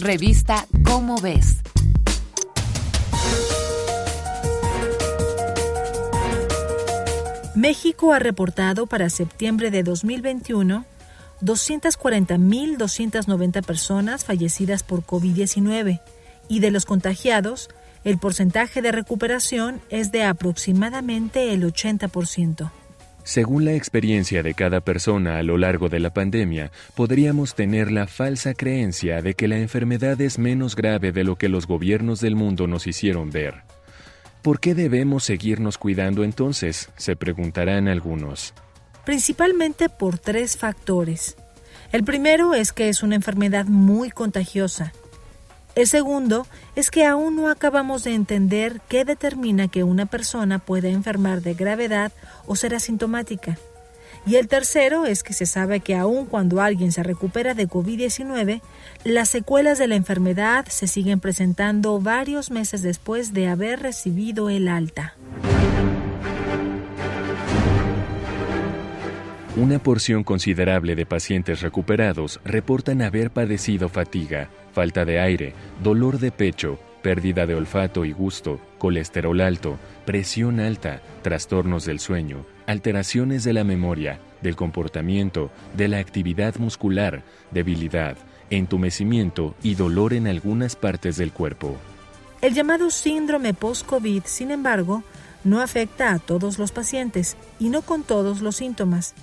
Revista Cómo ves. México ha reportado para septiembre de 2021 240.290 personas fallecidas por COVID-19 y de los contagiados, el porcentaje de recuperación es de aproximadamente el 80%. Según la experiencia de cada persona a lo largo de la pandemia, podríamos tener la falsa creencia de que la enfermedad es menos grave de lo que los gobiernos del mundo nos hicieron ver. ¿Por qué debemos seguirnos cuidando entonces? se preguntarán algunos. Principalmente por tres factores. El primero es que es una enfermedad muy contagiosa. El segundo es que aún no acabamos de entender qué determina que una persona pueda enfermar de gravedad o ser asintomática. Y el tercero es que se sabe que aun cuando alguien se recupera de COVID-19, las secuelas de la enfermedad se siguen presentando varios meses después de haber recibido el alta. Una porción considerable de pacientes recuperados reportan haber padecido fatiga, falta de aire, dolor de pecho, pérdida de olfato y gusto, colesterol alto, presión alta, trastornos del sueño, alteraciones de la memoria, del comportamiento, de la actividad muscular, debilidad, entumecimiento y dolor en algunas partes del cuerpo. El llamado síndrome post-COVID, sin embargo, no afecta a todos los pacientes y no con todos los síntomas,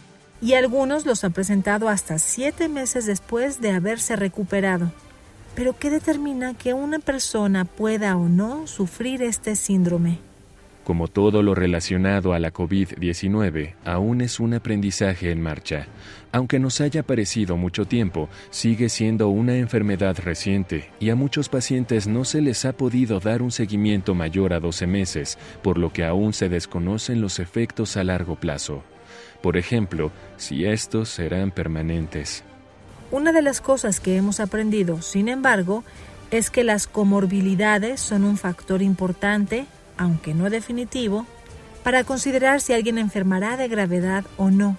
y algunos los han presentado hasta siete meses después de haberse recuperado. Pero ¿qué determina que una persona pueda o no sufrir este síndrome? Como todo lo relacionado a la COVID-19, aún es un aprendizaje en marcha. Aunque nos haya parecido mucho tiempo, sigue siendo una enfermedad reciente y a muchos pacientes no se les ha podido dar un seguimiento mayor a 12 meses, por lo que aún se desconocen los efectos a largo plazo. Por ejemplo, si estos serán permanentes. Una de las cosas que hemos aprendido, sin embargo, es que las comorbilidades son un factor importante, aunque no definitivo, para considerar si alguien enfermará de gravedad o no.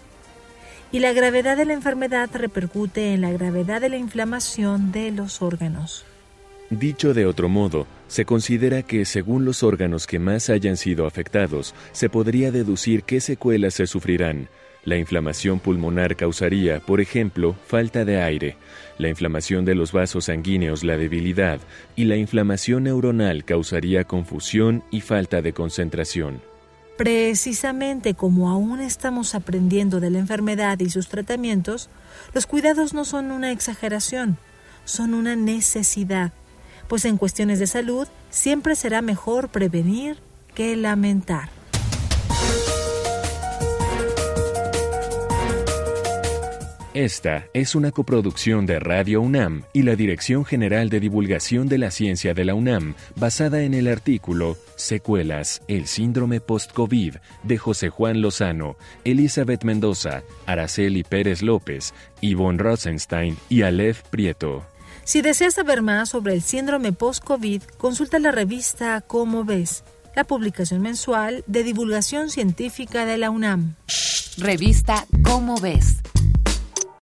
Y la gravedad de la enfermedad repercute en la gravedad de la inflamación de los órganos. Dicho de otro modo, se considera que según los órganos que más hayan sido afectados, se podría deducir qué secuelas se sufrirán, la inflamación pulmonar causaría, por ejemplo, falta de aire, la inflamación de los vasos sanguíneos la debilidad y la inflamación neuronal causaría confusión y falta de concentración. Precisamente como aún estamos aprendiendo de la enfermedad y sus tratamientos, los cuidados no son una exageración, son una necesidad, pues en cuestiones de salud siempre será mejor prevenir que lamentar. Esta es una coproducción de Radio UNAM y la Dirección General de Divulgación de la Ciencia de la UNAM, basada en el artículo Secuelas, el síndrome post-COVID de José Juan Lozano, Elizabeth Mendoza, Araceli Pérez López, Yvonne Rosenstein y Aleph Prieto. Si deseas saber más sobre el síndrome post-COVID, consulta la revista Cómo ves, la publicación mensual de divulgación científica de la UNAM. Revista Cómo ves